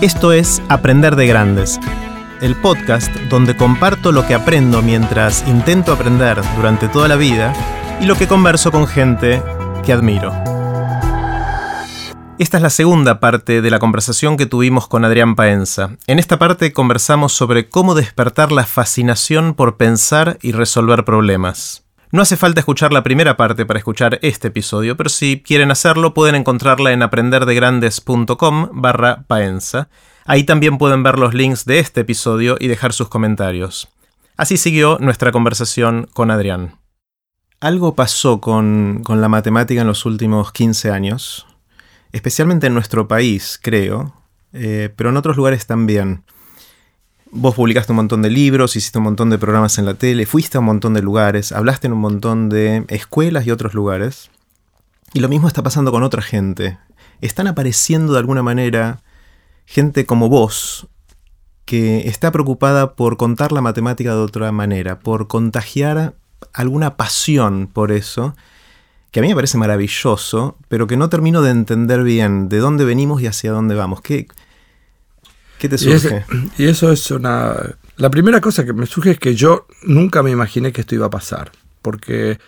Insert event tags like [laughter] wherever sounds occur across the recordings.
Esto es Aprender de Grandes, el podcast donde comparto lo que aprendo mientras intento aprender durante toda la vida y lo que converso con gente que admiro. Esta es la segunda parte de la conversación que tuvimos con Adrián Paenza. En esta parte conversamos sobre cómo despertar la fascinación por pensar y resolver problemas. No hace falta escuchar la primera parte para escuchar este episodio, pero si quieren hacerlo pueden encontrarla en aprenderdegrandes.com barra paenza. Ahí también pueden ver los links de este episodio y dejar sus comentarios. Así siguió nuestra conversación con Adrián. Algo pasó con, con la matemática en los últimos 15 años, especialmente en nuestro país, creo, eh, pero en otros lugares también. Vos publicaste un montón de libros, hiciste un montón de programas en la tele, fuiste a un montón de lugares, hablaste en un montón de escuelas y otros lugares. Y lo mismo está pasando con otra gente. Están apareciendo de alguna manera gente como vos que está preocupada por contar la matemática de otra manera, por contagiar alguna pasión por eso, que a mí me parece maravilloso, pero que no termino de entender bien de dónde venimos y hacia dónde vamos. ¿Qué, ¿Qué te surge? Y, eso es una... La primera cosa que me surge es que yo nunca me imaginé que esto iba a pasar, porque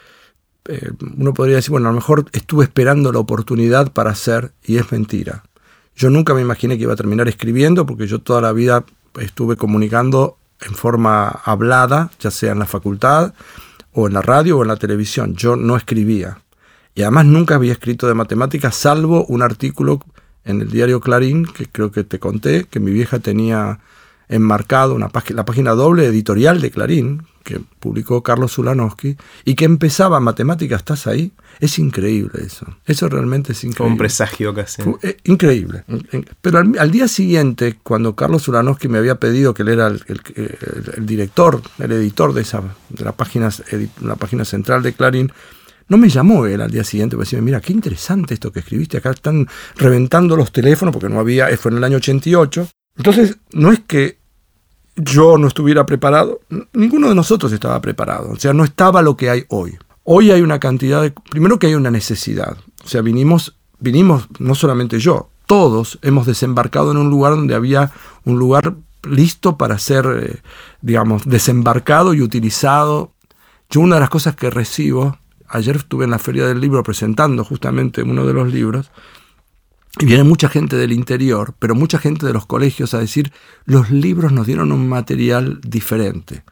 eh, uno podría decir, bueno, a lo mejor estuve esperando la oportunidad para hacer y es mentira. Yo nunca me imaginé que iba a terminar escribiendo, porque yo toda la vida estuve comunicando en forma hablada, ya sea en la facultad o en la radio o en la televisión. Yo no escribía. Y además nunca había escrito de matemáticas, salvo un artículo en el diario Clarín, que creo que te conté, que mi vieja tenía enmarcado una la página doble editorial de Clarín, que publicó Carlos Zulanowski, y que empezaba Matemáticas, ¿estás ahí? Es increíble eso. Eso realmente es increíble. un presagio casi. Eh, increíble. Pero al, día siguiente, cuando Carlos Zulanowski me había pedido que él era el, director, el editor de, esa, de la, página, la página central de Clarín, no me llamó él al día siguiente para decirme, mira, qué interesante esto que escribiste, acá están reventando los teléfonos porque no había, fue en el año 88. Entonces, no es que yo no estuviera preparado, ninguno de nosotros estaba preparado, o sea, no estaba lo que hay hoy. Hoy hay una cantidad de, primero que hay una necesidad, o sea, vinimos, vinimos, no solamente yo, todos hemos desembarcado en un lugar donde había un lugar listo para ser, eh, digamos, desembarcado y utilizado. Yo una de las cosas que recibo ayer estuve en la feria del libro presentando justamente uno de los libros, y viene mucha gente del interior, pero mucha gente de los colegios a decir, los libros nos dieron un material diferente.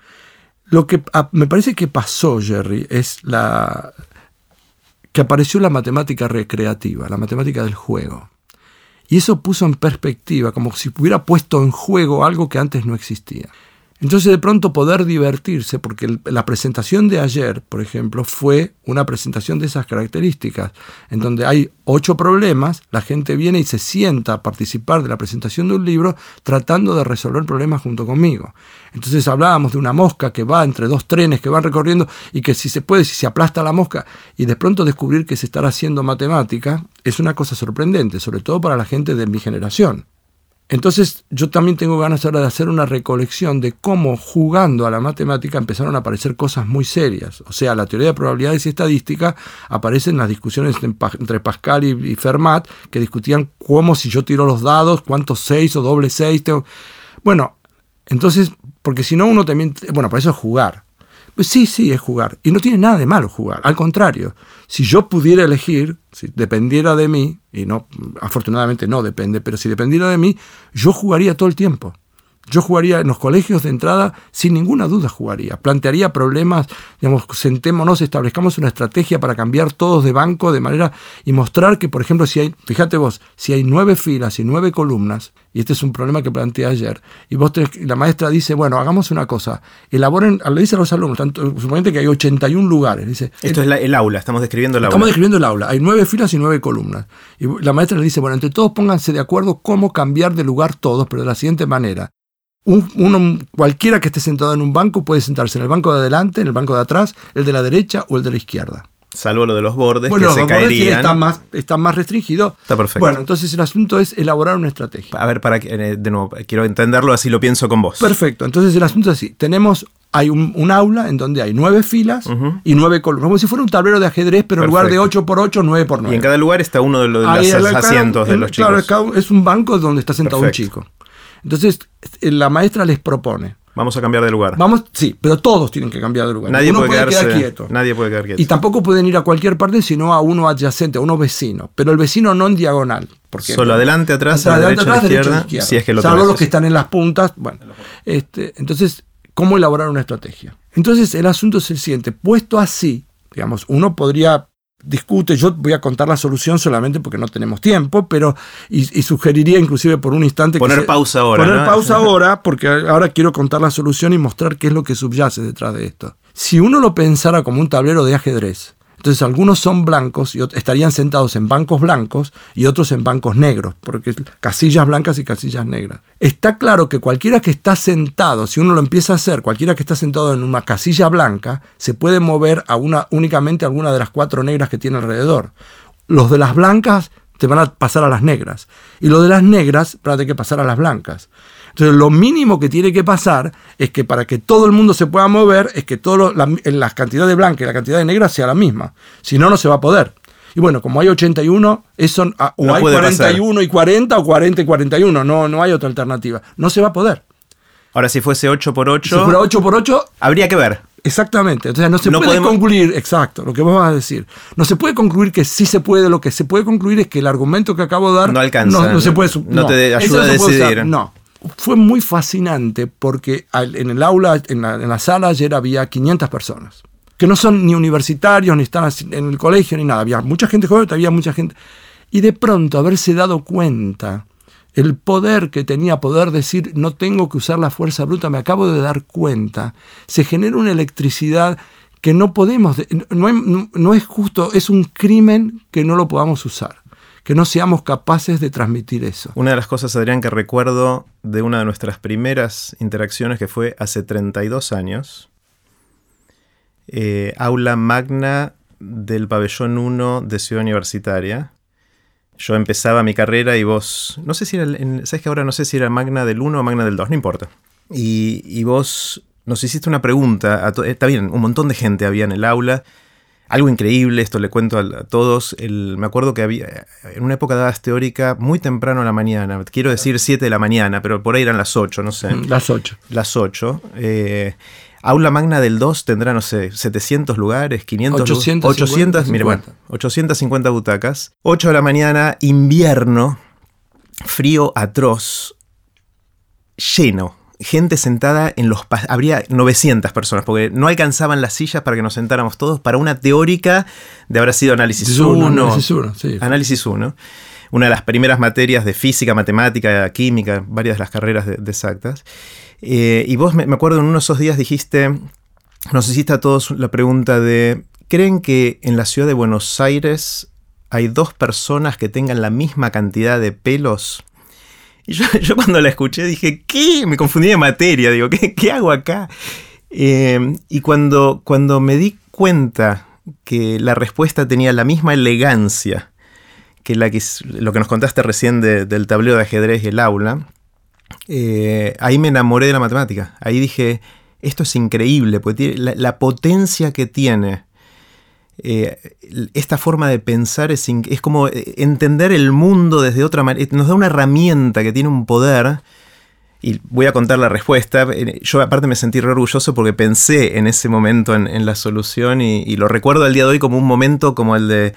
Lo que me parece que pasó, Jerry, es la que apareció la matemática recreativa, la matemática del juego. Y eso puso en perspectiva, como si hubiera puesto en juego algo que antes no existía. Entonces de pronto poder divertirse, porque la presentación de ayer, por ejemplo, fue una presentación de esas características, en donde hay ocho problemas, la gente viene y se sienta a participar de la presentación de un libro tratando de resolver problemas junto conmigo. Entonces hablábamos de una mosca que va entre dos trenes que van recorriendo y que si se puede, si se aplasta la mosca y de pronto descubrir que se está haciendo matemática, es una cosa sorprendente, sobre todo para la gente de mi generación. Entonces yo también tengo ganas ahora de hacer una recolección de cómo jugando a la matemática empezaron a aparecer cosas muy serias. O sea, la teoría de probabilidades y estadística aparece en las discusiones entre Pascal y Fermat, que discutían cómo si yo tiro los dados, cuántos seis o doble seis tengo. Bueno, entonces, porque si no uno también, bueno, para eso es jugar. Sí, sí, es jugar. Y no tiene nada de malo jugar. Al contrario, si yo pudiera elegir, si dependiera de mí, y no, afortunadamente no depende, pero si dependiera de mí, yo jugaría todo el tiempo. Yo jugaría en los colegios de entrada, sin ninguna duda jugaría. Plantearía problemas, digamos, sentémonos, establezcamos una estrategia para cambiar todos de banco de manera y mostrar que, por ejemplo, si hay, fíjate vos, si hay nueve filas y nueve columnas, y este es un problema que planteé ayer, y vos la maestra dice, bueno, hagamos una cosa, elaboren, le dice a los alumnos, tanto, suponete que hay 81 lugares, dice. Esto es el aula, estamos describiendo el aula. Estamos describiendo el aula, hay nueve filas y nueve columnas. Y la maestra le dice, bueno, entre todos pónganse de acuerdo cómo cambiar de lugar todos, pero de la siguiente manera uno, cualquiera que esté sentado en un banco puede sentarse en el banco de adelante, en el banco de atrás, el de la derecha o el de la izquierda. Salvo lo de los bordes que se caerían. Está más, está más restringido. Está perfecto. Bueno, entonces el asunto es elaborar una estrategia. A ver, para que, eh, de nuevo, quiero entenderlo, así lo pienso con vos. Perfecto. Entonces el asunto es así. Tenemos hay un, un aula en donde hay nueve filas y nueve columnas, como si fuera un tablero de ajedrez, pero en lugar de 8 por 8, 9 por 9. Y en cada lugar está uno de los, asientos de los chicos. Claro, es un banco donde está sentado Perfecto. un chico. Entonces, eh, la maestra les propone. Vamos a cambiar de lugar. Vamos, sí, pero todos tienen que cambiar de lugar. Nadie Uno puede, quedarse, quedar quieto. Nadie puede quedar quieto. Y tampoco pueden ir a cualquier parte, sino a uno adyacente, a uno vecino. Pero el vecino no en diagonal. Porque Solo adelante, atrás, a la derecha, a la atrás, derecha, izquierda, si es que lo Salvo los que están en las puntas. Bueno, este, entonces, ¿cómo elaborar una estrategia? Entonces, el asunto es el siguiente. Puesto así, digamos, uno podría discute, yo voy a contar la solución solamente porque no tenemos tiempo, pero y, y sugeriría inclusive por un instante que Poner se- pausa ahora, Poner ¿no? pausa [laughs] ahora porque ahora quiero contar la solución y mostrar qué es lo que subyace detrás de esto. Si uno lo pensara como un tablero de ajedrez, entonces algunos son blancos y estarían sentados en bancos blancos y otros en bancos negros, porque casillas blancas y casillas negras. Está claro que cualquiera que está sentado, si uno lo empieza a hacer, cualquiera que está sentado en una casilla blanca, se puede mover únicamente a alguna de las cuatro negras que tiene alrededor. Los de las blancas te van a pasar a las negras. Y los de las negras van a tener que pasar a las blancas. Entonces, lo mínimo que tiene que pasar es que para que todo el mundo se pueda mover, es que todo lo- la, cantidad de blanca y la cantidad de negra sea la misma. Si no, no se va a poder. Y bueno, como hay 81, eso, ah, o No hay puede pasar. 41 y 40 o 40 y 41. No, no hay otra alternativa. No se va a poder. Ahora, si fuese 8 por 8, Si fuera 8 por 8, habría que ver. Exactamente. Entonces no se No puede podemos- concluir, exacto, lo que vos vas a decir. No se puede concluir que sí se puede, lo que se puede concluir es que el argumento que acabo de dar No alcanza, no, no se puede no te ayuda a decidir. no. Fue muy fascinante porque en el aula, en la, sala ayer había 500 personas, que no son ni universitarios, ni están en el colegio, ni nada. Había mucha gente joven, había mucha gente. Y de pronto haberse dado cuenta el poder que tenía poder decir no tengo que usar la fuerza bruta, me acabo de dar cuenta, se genera una electricidad que no podemos, no- no es justo, es un crimen que no lo podamos usar, que no seamos capaces de transmitir eso. Una de las cosas, Adrián, que recuerdo de una de nuestras primeras interacciones, que fue hace 32 años, eh, aula magna del pabellón 1 de Ciudad Universitaria. Yo empezaba mi carrera y vos, no sé si era, sabes que ahora no sé si era magna del 1 o magna del 2, no importa. Y, y vos nos hiciste una pregunta, a to- está bien, un montón de gente había en el aula, algo increíble, esto le cuento a, a todos. El- me acuerdo que había, en una época dabas teórica muy temprano a la mañana, quiero decir 7 de la mañana, pero por ahí eran las 8, no sé. Las ocho. Las 8. eh, aula magna del 2 tendrá, no sé, 700 lugares, 500 lu- 850, 800, mire, bueno, 50. 850 butacas. 8 de la mañana, invierno, frío atroz, lleno. Gente sentada en los... Habría 900 personas, porque no alcanzaban las sillas para que nos sentáramos todos para una teórica de habrá sido análisis Análisis uno, 1. análisis uno, sí. Análisis 1. Una de las primeras materias de física, matemática, química, varias de las carreras de, de exactas. Eh, y vos, me, me acuerdo, en uno de esos días dijiste, nos hiciste a todos la pregunta de, ¿creen que en la ciudad de Buenos Aires hay dos personas que tengan la misma cantidad de pelos? Y [laughs] yo, cuando la escuché dije, ¿qué? Me confundí de materia, digo, ¿qué, qué hago acá? Eh, y cuando, cuando me di cuenta que la respuesta tenía la misma elegancia que, la que lo que nos contaste recién de- del tablero de ajedrez y el aula, eh, ahí me enamoré de la matemática. Ahí dije, esto es increíble, la, la potencia que tiene. Eh, esta forma de pensar es, como eh, entender el mundo desde otra manera. Nos da una herramienta que tiene un poder. Y voy a contar la respuesta. Eh, Yo aparte me sentí re orgulloso porque pensé en ese momento en, en la solución y, y lo recuerdo al día de hoy como un momento como el de,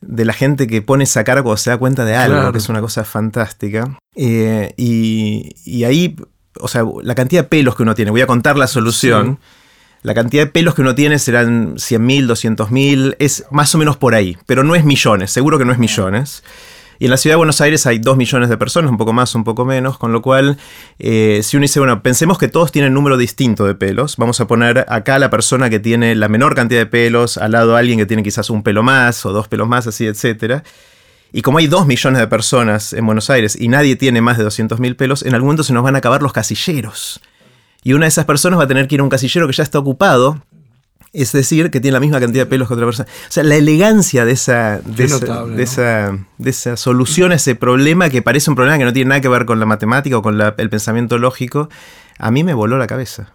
de la gente que pone esa cara cuando se da cuenta de algo, Claro. que es una cosa fantástica. Eh, y, y ahí, o sea, la cantidad de pelos que uno tiene, voy a contar la solución. La cantidad de pelos que uno tiene serán 100.000, 200.000, es más o menos por ahí, pero no es millones, seguro que no es millones. Y en la ciudad de Buenos Aires hay 2 millones de personas, un poco más, un poco menos, con lo cual, eh, si uno dice, bueno, pensemos que todos tienen un número distinto de pelos, vamos a poner acá la persona que tiene la menor cantidad de pelos, al lado a alguien que tiene quizás un pelo más o dos pelos más, así, etcétera. Y como hay 2 millones de personas en Buenos Aires y nadie tiene más de 200.000 pelos, en algún momento se nos van a acabar los casilleros. Y una de esas personas va a tener que ir a un casillero que ya está ocupado, es decir, que tiene la misma cantidad de pelos que otra persona. O sea, la elegancia de esa, de Qué esa, notable, de ¿no? esa, de esa solución a ese problema que parece un problema que no tiene nada que ver con la matemática o con la- el pensamiento lógico, a mí me voló la cabeza.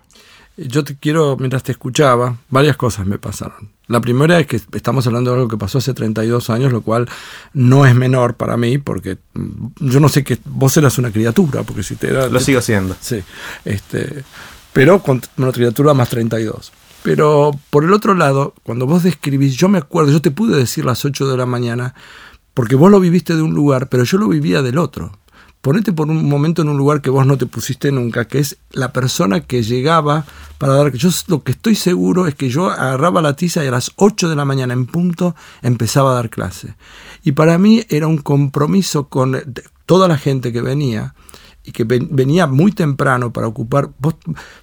Yo te quiero, mientras te escuchaba, varias cosas me pasaron. La primera es que estamos hablando de algo que pasó hace 32 años, lo cual no es menor para mí, porque mm, yo no sé que vos eras una criatura, porque si te era... Lo sigo siendo. Sí, este, pero con una criatura más 32. Pero por el otro lado, cuando vos describís, yo me acuerdo, yo te pude decir las 8 de la mañana, porque vos lo viviste de un lugar, pero yo lo vivía del otro ponete por un momento en un lugar que vos no te pusiste nunca, que es la persona que llegaba para dar... Yo lo que estoy seguro es que yo agarraba la tiza y a las 8 de la mañana en punto empezaba a dar clase. Y para mí era un compromiso con toda la gente que venía y que venía muy temprano para ocupar... ¿Vos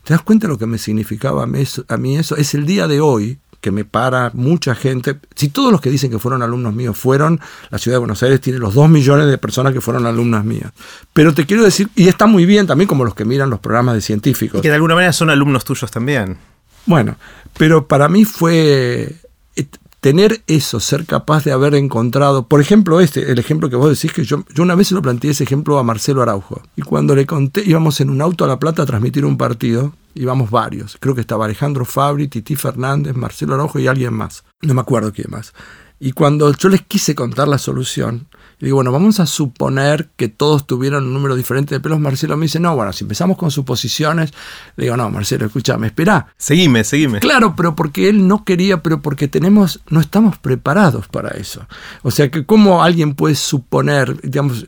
te das cuenta de lo que me significaba a mí eso? Es el día de hoy, que me para mucha gente. Si todos los que dicen que fueron alumnos míos fueron, la ciudad de Buenos Aires tiene los dos millones de personas que fueron alumnas mías. Pero te quiero decir, y está muy bien también como los que miran los programas de científicos. que de alguna manera son alumnos tuyos también. Bueno, pero para mí fue tener eso, ser capaz de haber encontrado, por ejemplo, este, el ejemplo que vos decís, que yo, yo una vez se lo planteé ese ejemplo a Marcelo Araujo. Y cuando le conté, íbamos en un auto a La Plata a transmitir un partido, íbamos varios. Creo que estaba Alejandro Fabri, Titi Fernández, Marcelo Araujo y alguien más. No me acuerdo quién más. Y cuando yo les quise contar la solución, digo, bueno, vamos a suponer que todos tuvieron un número diferente de pelos. Marcelo me dice, no, bueno, si empezamos con suposiciones, le digo, no, Marcelo, escúchame, espera. Seguime, seguime. Claro, pero porque él no quería, pero porque tenemos, no estamos preparados para eso. O sea, que cómo alguien puede suponer, digamos,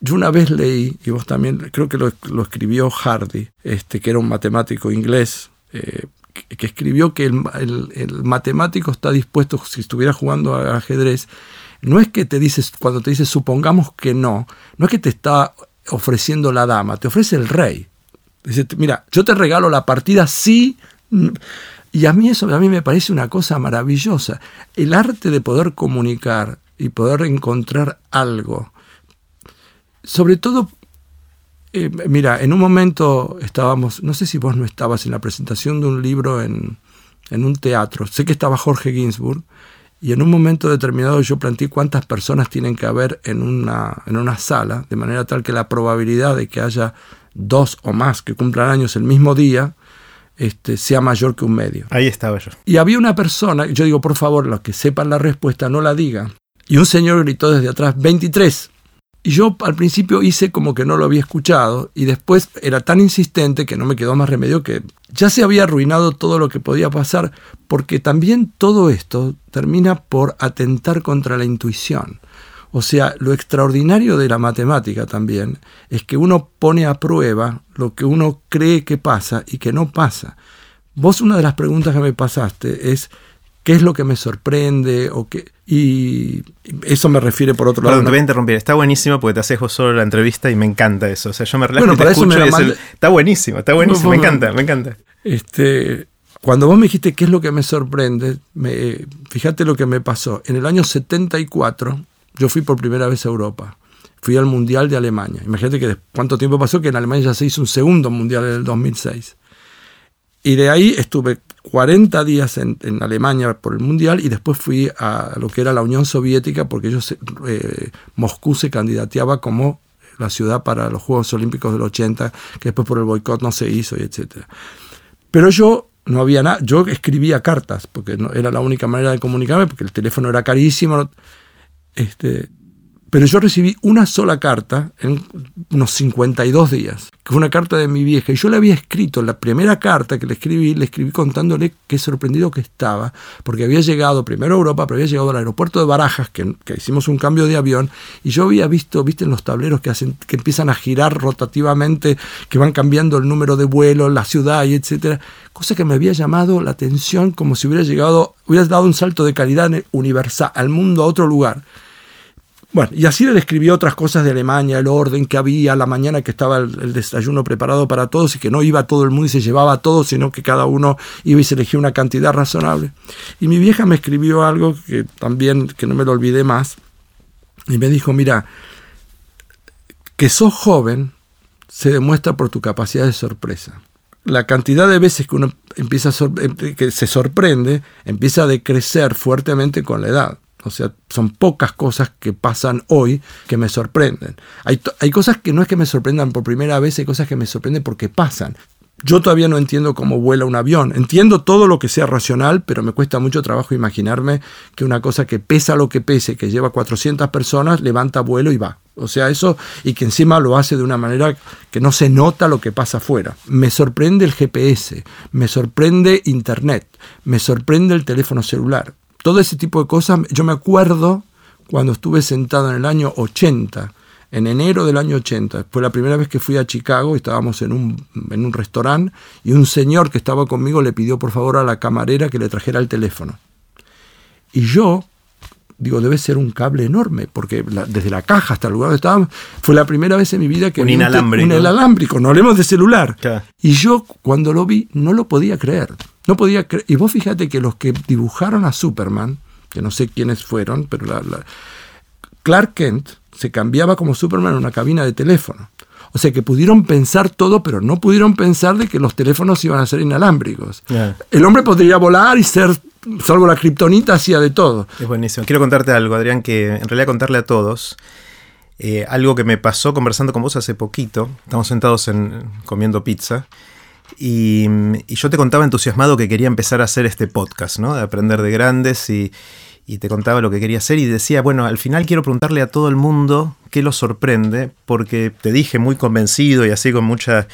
yo una vez leí, y vos también, creo que lo, escribió Hardy, este, que era un matemático inglés, eh, que, escribió que el, matemático está dispuesto, si estuviera jugando al ajedrez, no es que te dices, cuando te dice supongamos que no, no es que te está ofreciendo la dama, te ofrece el rey. Dice, mira, yo te regalo la partida sí. Y a mí eso a mí me parece una cosa maravillosa. El arte de poder comunicar y poder encontrar algo sobre todo, eh, mira, en un momento estábamos, no sé si vos no estabas en la presentación de un libro en, un teatro, sé que estaba Jorge Ginsburg, y en un momento determinado yo planteé cuántas personas tienen que haber en una, en una sala, de manera tal que la probabilidad de que haya dos o más que cumplan años el mismo día, este, sea mayor que un medio. Ahí estaba yo. Y había una persona, yo digo, por favor, los que sepan la respuesta, no la digan. Y un señor gritó desde atrás, 23. Y yo al principio hice como que no lo había escuchado y después era tan insistente que no me quedó más remedio que ya se había arruinado todo lo que podía pasar porque también todo esto termina por atentar contra la intuición. O sea, lo extraordinario de la matemática también es que uno pone a prueba lo que uno cree que pasa y que no pasa. Vos una de las preguntas que me pasaste es qué es lo que me sorprende o qué y eso me refiere por otro lado. Perdón, te voy a interrumpir. Está buenísimo porque te haces vos solo la entrevista y me encanta eso. O sea, yo me relajo y te escucho y Está buenísimo, está buenísimo. Me encanta, me encanta. Este, cuando vos me dijiste qué es lo que me sorprende, me, fíjate lo que me pasó. En el año 74 yo fui por primera vez a Europa. Fui al Mundial de Alemania. Imagínate que cuánto tiempo pasó que en Alemania ya se hizo un segundo Mundial en el 2006. Y de ahí estuve 40 días en, Alemania por el Mundial y después fui a lo que era la Unión Soviética porque ellos, eh, Moscú se candidateaba como la ciudad para los Juegos Olímpicos del 80, que después por el boicot no se hizo y etc. Pero yo no había nada, yo escribía cartas porque era la única manera de comunicarme porque el teléfono era carísimo. Este, pero yo recibí una sola carta en unos 52 días, que fue una carta de mi vieja. Y yo le había escrito, la primera carta que le escribí, le escribí contándole qué sorprendido que estaba, porque había llegado primero a Europa, pero había llegado al aeropuerto de Barajas, que, hicimos un cambio de avión, y yo había visto, viste, en los tableros que, hacen, que empiezan a girar rotativamente, que van cambiando el número de vuelo, la ciudad y etcétera, cosa que me había llamado la atención como si hubiera llegado, hubiera dado un salto de calidad universal al mundo, a otro lugar. Bueno, y así le describió otras cosas de Alemania, el orden que había, la mañana que estaba el, desayuno preparado para todos y que no iba todo el mundo y se llevaba a todos, sino que cada uno iba y se elegía una cantidad razonable. Y mi vieja me escribió algo que también, que no me lo olvidé más, y me dijo, mira, que sos joven se demuestra por tu capacidad de sorpresa. La cantidad de veces que uno empieza que se sorprende empieza a decrecer fuertemente con la edad. O sea, son pocas cosas que pasan hoy que me sorprenden. Hay, hay, cosas que no es que me sorprendan por primera vez, hay cosas que me sorprenden porque pasan. Yo todavía no entiendo cómo vuela un avión. Entiendo todo lo que sea racional, pero me cuesta mucho trabajo imaginarme que una cosa que pesa lo que pese, que lleva 400 personas, levanta vuelo y va. O sea, eso, y que encima lo hace de una manera que no se nota lo que pasa afuera. Me sorprende el GPS, me sorprende Internet, me sorprende el teléfono celular. Todo ese tipo de cosas, yo me acuerdo cuando estuve sentado en el año 80 en enero del año 80. Fue la primera vez que fui a Chicago, estábamos en un, en un restaurante y un señor que estaba conmigo le pidió por favor a la camarera que le trajera el teléfono. Y yo, digo, debe ser un cable enorme, porque desde la caja hasta el lugar donde estábamos, fue la primera vez en mi vida que un inalámbrico. Un, inalámbrico, no hablemos de celular. Y yo cuando lo vi no lo podía creer. No podía creer. Y vos fíjate que los que dibujaron a Superman, que no sé quiénes fueron, pero la, Clark Kent se cambiaba como Superman en una cabina de teléfono. O sea que pudieron pensar todo, pero no pudieron pensar de que los teléfonos iban a ser inalámbricos. El hombre podría volar y ser, salvo la kriptonita, hacía de todo. Es buenísimo. Quiero contarte algo, Adrián, que en realidad contarle a todos. Eh, algo que me pasó conversando con vos hace poquito. Estamos sentados en, comiendo pizza. Y, yo te contaba entusiasmado que quería empezar a hacer este podcast, ¿no? De aprender de grandes y, y te contaba lo que quería hacer y decía, bueno, al final quiero preguntarle a todo el mundo qué lo sorprende, porque te dije muy convencido y así con mucha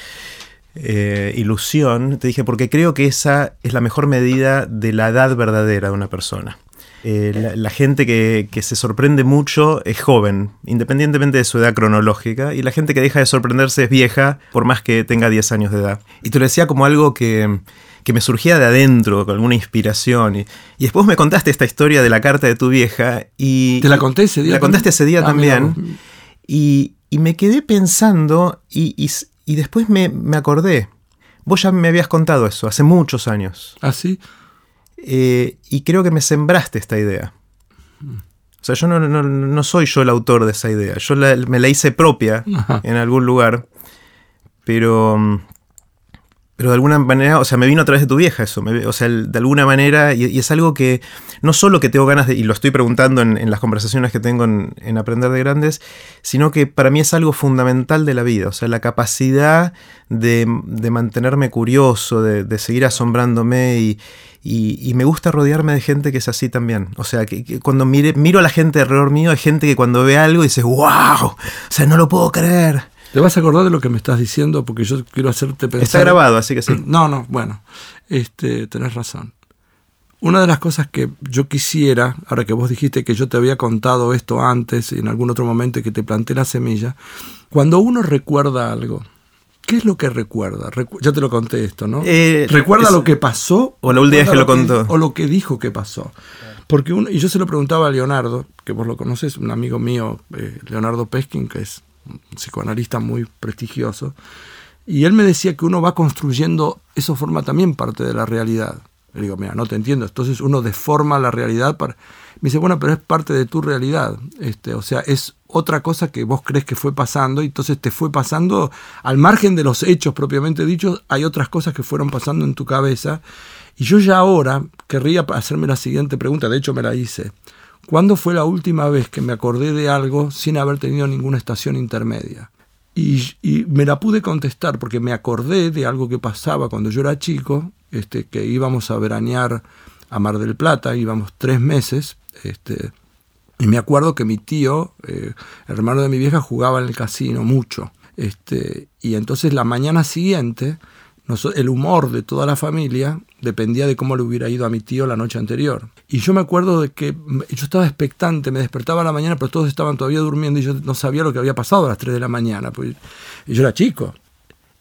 eh, ilusión, te dije, porque creo que esa es la mejor medida de la edad verdadera de una persona. Eh, la, gente que, que, se sorprende mucho es joven, independientemente de su edad cronológica, y la gente que deja de sorprenderse es vieja, por más que tenga 10 años de edad. Y te lo decía como algo que, que me surgía de adentro, con alguna inspiración. Y, después me contaste esta historia de la carta de tu vieja. Y, ¿Te la conté ese día? La contaste ese día ah, también. Y, me quedé pensando y, después me, acordé. Vos ya me habías contado eso hace muchos años. ¿Ah, sí? Eh, y creo que me sembraste esta idea. O sea, yo no, soy yo el autor de esa idea. Yo me la hice propia en algún lugar. Pero mm, pero de alguna manera, o sea, me vino a través de tu vieja eso, o sea, de alguna manera, y, es algo que no solo que tengo ganas de, y lo estoy preguntando en, las conversaciones que tengo en, Aprender de Grandes, sino que para mí es algo fundamental de la vida, o sea, la capacidad de, mantenerme curioso, de, seguir asombrándome y, y, me gusta rodearme de gente que es así también. O sea, que, cuando miro a la gente alrededor mío, hay gente que cuando ve algo dice, wow, o sea, no lo puedo creer. ¿Te vas a acordar de lo que me estás diciendo? Porque yo quiero hacerte pensar. Está grabado, así que sí. [clears throat] No, no, bueno, este, tenés razón. Una de las cosas que yo quisiera, ahora que vos dijiste que yo te había contado esto antes, en algún otro momento que te planté la semilla, cuando uno recuerda algo, ¿qué es lo que recuerda? ya te lo conté esto, ¿no? Eh, ¿Recuerda lo que pasó? O la última vez que lo contó. o lo que dijo que pasó. Porque uno, y yo se lo preguntaba a Leonardo, que vos lo conoces, un amigo mío, eh, Leonardo Peskin, que es psicoanalista muy prestigioso, y él me decía que uno va construyendo, eso forma también parte de la realidad. Le digo, mira, no te entiendo. Entonces uno deforma la realidad para... Me dice, bueno, pero es parte de tu realidad. Este, o sea, es otra cosa que vos crees que fue pasando y entonces te fue pasando al margen de los hechos propiamente dichos, hay otras cosas que fueron pasando en tu cabeza. Y yo ya ahora querría hacerme la siguiente pregunta, de hecho me la hice. ¿Cuándo fue la última vez que me acordé de algo sin haber tenido ninguna estación intermedia? Y, me la pude contestar porque me acordé de algo que pasaba cuando yo era chico, este, que íbamos a veranear a Mar del Plata, íbamos tres meses, este, y me acuerdo que mi tío, eh, hermano de mi vieja, jugaba en el casino mucho. Este, y entonces la mañana siguiente el humor de toda la familia dependía de cómo le hubiera ido a mi tío la noche anterior. Y yo me acuerdo de que yo estaba expectante, me despertaba a la mañana, pero todos estaban todavía durmiendo y yo no sabía lo que había pasado a las 3 de la mañana. Pues, y yo era chico.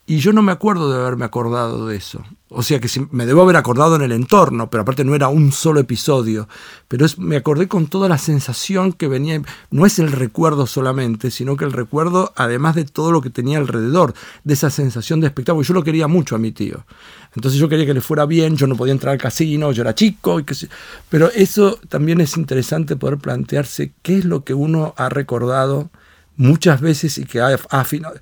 Y yo no me acuerdo de haberme acordado de eso. O sea que me debo haber acordado en el entorno, pero aparte no era un solo episodio. Pero es, me acordé con toda la sensación que venía. No es el recuerdo solamente, sino que el recuerdo, además de todo lo que tenía alrededor, de esa sensación de espectáculo. Yo lo quería mucho a mi tío. Entonces yo quería que le fuera bien, yo no podía entrar al casino, yo era chico. Y que, pero eso también es interesante poder plantearse qué es lo que uno ha recordado muchas veces y que ha afinado.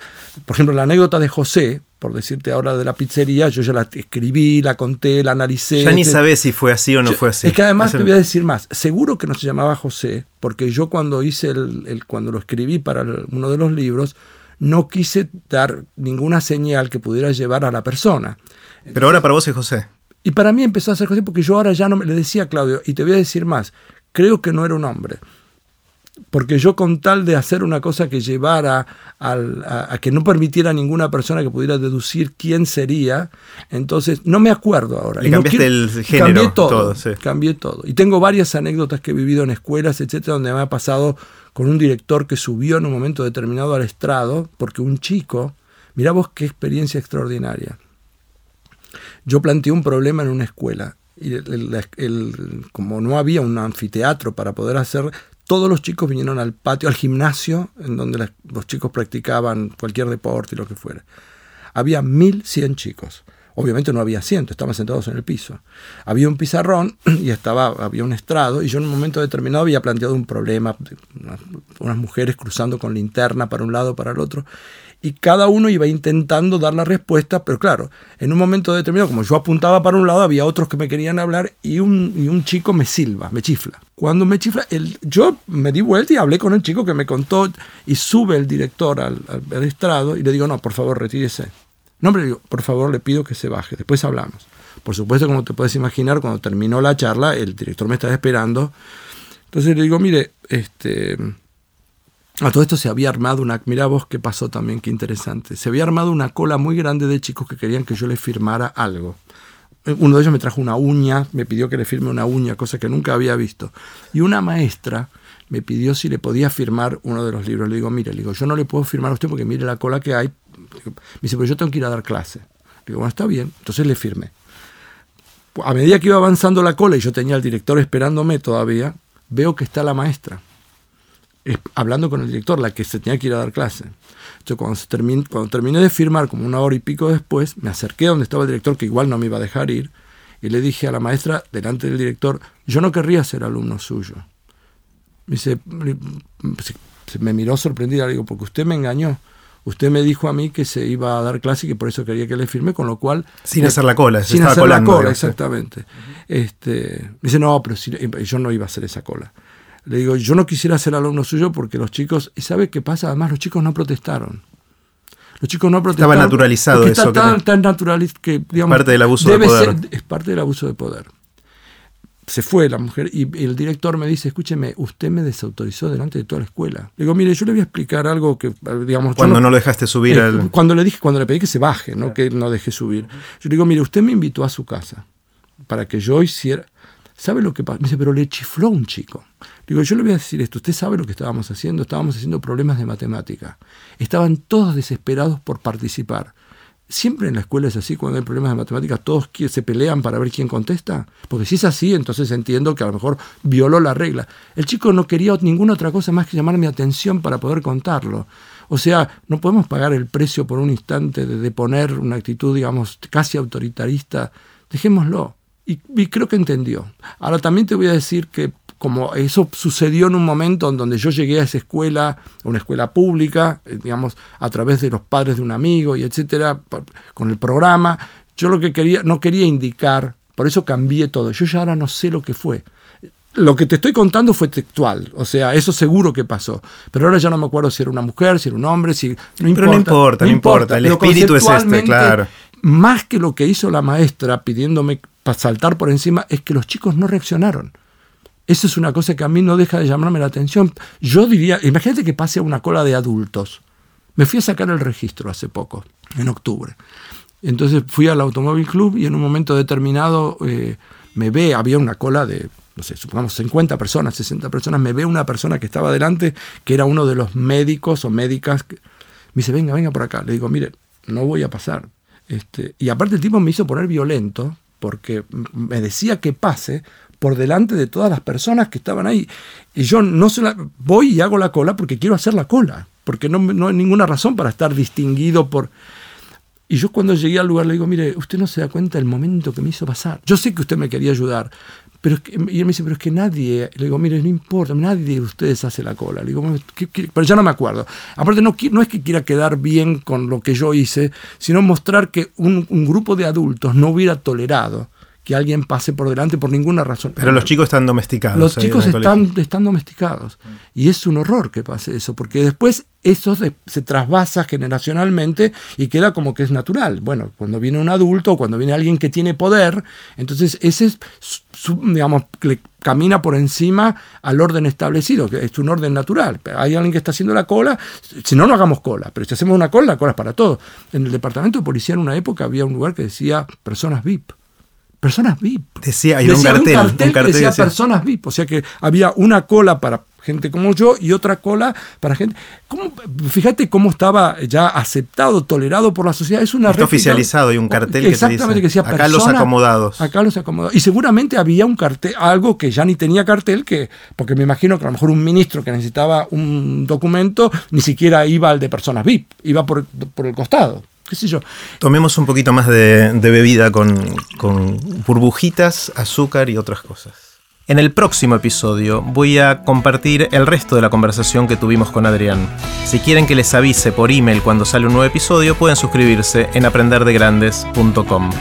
Por ejemplo, la anécdota de José, por decirte ahora de la pizzería, yo ya la escribí, la conté, la analicé. Ya ni sabes si fue así o no fue así. Es que además te voy a decir más. Seguro que no se llamaba José, porque yo cuando hice el, cuando lo escribí para uno de los libros, no quise dar ninguna señal que pudiera llevar a la persona. Pero ahora para vos es José. Y para mí empezó a ser José porque yo ahora ya no me le decía a Claudio, y te voy a decir más, creo que no era un hombre. Porque yo con tal de hacer una cosa que llevara a, que no permitiera a ninguna persona que pudiera deducir quién sería, entonces no me acuerdo ahora. Y, cambiaste el género. Cambié todo, cambié todo. Y tengo varias anécdotas que he vivido en escuelas, etcétera, donde me ha pasado con un director que subió en un momento determinado al estrado, porque un chico, mirá vos qué experiencia extraordinaria. Yo planteé un problema en una escuela y como no había un anfiteatro para poder hacer, todos los chicos vinieron al patio, al gimnasio, en donde los chicos practicaban cualquier deporte y lo que fuera. Había 1100 chicos. Obviamente no había asiento, estaban sentados en el piso. Había un pizarrón [clears throat] y estaba, había un estrado y yo en un momento determinado había planteado un problema, unas mujeres cruzando con linterna para un lado, para el otro, y cada uno iba intentando dar la respuesta, pero claro, en un momento determinado, como yo apuntaba para un lado, había otros que me querían hablar y un, un chico me silba, me chifla. Cuando me chifla, el, yo me di vuelta y hablé con el chico que me contó y sube el director al, al, estrado y le digo, no, por favor, retírese. No, hombre, digo, por favor, le pido que se baje, después hablamos. Por supuesto, como te puedes imaginar, cuando terminó la charla, el director me estaba esperando. Entonces le digo, mire, este a todo esto se había armado una, mira vos qué pasó también, qué interesante. Se había armado una cola muy grande de chicos que querían que yo les firmara algo. Uno de ellos me trajo una uña, me pidió que le firme una uña, cosa que nunca había visto. Y una maestra me pidió si le podía firmar uno de los libros. Le digo, mire, le digo, yo no le puedo firmar a usted porque mire la cola que hay. Me dice, pero yo tengo que ir a dar clase. Le digo, bueno, está bien. Entonces le firmé. A medida que iba avanzando la cola y yo tenía al director esperándome todavía, veo que está la maestra hablando con el director, la que se tenía que ir a dar clase. Entonces, cuando, se cuando terminé de firmar, como una hora y pico después, me acerqué a donde estaba el director, que igual no me iba a dejar ir, y le dije a la maestra, delante del director, yo no querría ser alumno suyo. Me dice, me miró sorprendida, le digo, porque usted me engañó. Usted me dijo a mí que se iba a dar clase y que por eso quería que le firme, con lo cual... Sin hacer la cola, sin hacer la cola, exactamente. Este, me dice, no, pero yo no iba a hacer esa cola. Le digo, yo no quisiera ser alumno suyo porque los chicos, ¿y sabe qué pasa? Además, los chicos no protestaron. Los chicos no protestaron. Estaba naturalizado eso. Está tan, natural que, digamos, parte del abuso de poder. es parte del abuso de poder. Se fue la mujer y el director me dice, escúcheme, usted me desautorizó delante de toda la escuela. Le digo, mire, yo le voy a explicar algo que, digamos... Cuando no, lo dejaste subir al... Cuando le dije, cuando le pedí que se baje, no que no deje subir. Yo le digo, mire, usted me invitó a su casa para que yo hiciera... ¿Sabe lo que pasa? Me dice, pero le chifló un chico. Digo, yo le voy a decir esto, usted sabe lo que estábamos haciendo, estábamos haciendo problemas de matemática. Estaban todos desesperados por participar. Siempre en la escuela es así, cuando hay problemas de matemática, todos se pelean para ver quién contesta. Porque si es así, entonces entiendo que a lo mejor violó la regla. El chico no quería ninguna otra cosa más que llamar mi atención para poder contarlo. O sea, no podemos pagar el precio por un instante de, poner una actitud, digamos, casi autoritarista. Dejémoslo. Y, creo que entendió. Ahora también te voy a decir que como eso sucedió en un momento en donde yo llegué a esa escuela, una escuela pública, eh, digamos, a través de los padres de un amigo y etcétera, con el programa, yo lo que quería, no quería indicar, por eso cambié todo. Yo ya ahora no sé lo que fue. Lo que te estoy contando fue textual, o sea, eso seguro que pasó. Pero ahora ya no me acuerdo si era una mujer, si era un hombre, si. No importa, no importa, no importa. El espíritu es este, claro. Más que lo que hizo la maestra pidiéndome saltar por encima, es que los chicos no reaccionaron. Eso es una cosa que a mí no deja de llamarme la atención. Yo diría, imagínate que pase a una cola de adultos. Me fui a sacar el registro hace poco, en octubre. Entonces fui al Automóvil Club y en un momento determinado eh, me ve, había una cola de, no sé, supongamos 50 personas, 60 personas, me ve una persona que estaba delante, que era uno de los médicos o médicas. me dice, venga, venga por acá. Le digo, mire, no voy a pasar. Este, y aparte el tipo me hizo poner violento porque me decía que pase por delante de todas las personas que estaban ahí. Y yo no se la, voy y hago la cola porque quiero hacer la cola, porque no, no hay ninguna razón para estar distinguido por... Y yo cuando llegué al lugar le digo, mire, usted no se da cuenta del momento que me hizo pasar. Yo sé que usted me quería ayudar, pero y él me dice, pero es que nadie, le digo, mire, no importa, nadie de ustedes hace la cola. Le digo, pero ya no me acuerdo. Aparte, no, no es que quiera quedar bien con lo que yo hice, sino mostrar que un grupo de adultos no hubiera tolerado que alguien pase por delante por ninguna razón. Pero los chicos están domesticados. Los chicos están, están domesticados. Y es un horror que pase eso, porque después eso se, trasvasa generacionalmente y queda como que es natural. Bueno, cuando viene un adulto o cuando viene alguien que tiene poder, entonces ese es, digamos, le camina por encima al orden establecido, que es un orden natural. Hay alguien que está haciendo la cola, si no, no hagamos cola, pero si hacemos una cola, la cola es para todos. En el departamento de policía en una época había un lugar que decía personas VIP personas VIP. Decía, hay un cartel, un cartel, que decía, personas VIP, o sea que había una cola para gente como yo y otra cola para gente. ¿Cómo, fíjate cómo estaba ya aceptado, tolerado por la sociedad. Es una Está oficializado y un cartel exactamente que, decía acá los acomodados. Acá los acomodados. Y seguramente había un cartel, algo que ya ni tenía cartel, que porque me imagino que a lo mejor un ministro que necesitaba un documento ni siquiera iba al de personas VIP, iba por, por el costado qué sé yo. Tomemos un poquito más de, bebida con, con burbujitas, azúcar y otras cosas. En el próximo episodio voy a compartir el resto de la conversación que tuvimos con Adrián. Si quieren que les avise por email cuando sale un nuevo episodio, pueden suscribirse en aprenderdegrandes.com.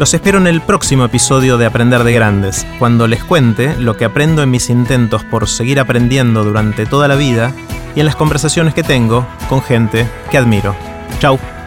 Los espero en el próximo episodio de Aprender de Grandes, cuando les cuente lo que aprendo en mis intentos por seguir aprendiendo durante toda la vida y en las conversaciones que tengo con gente que admiro. Chao.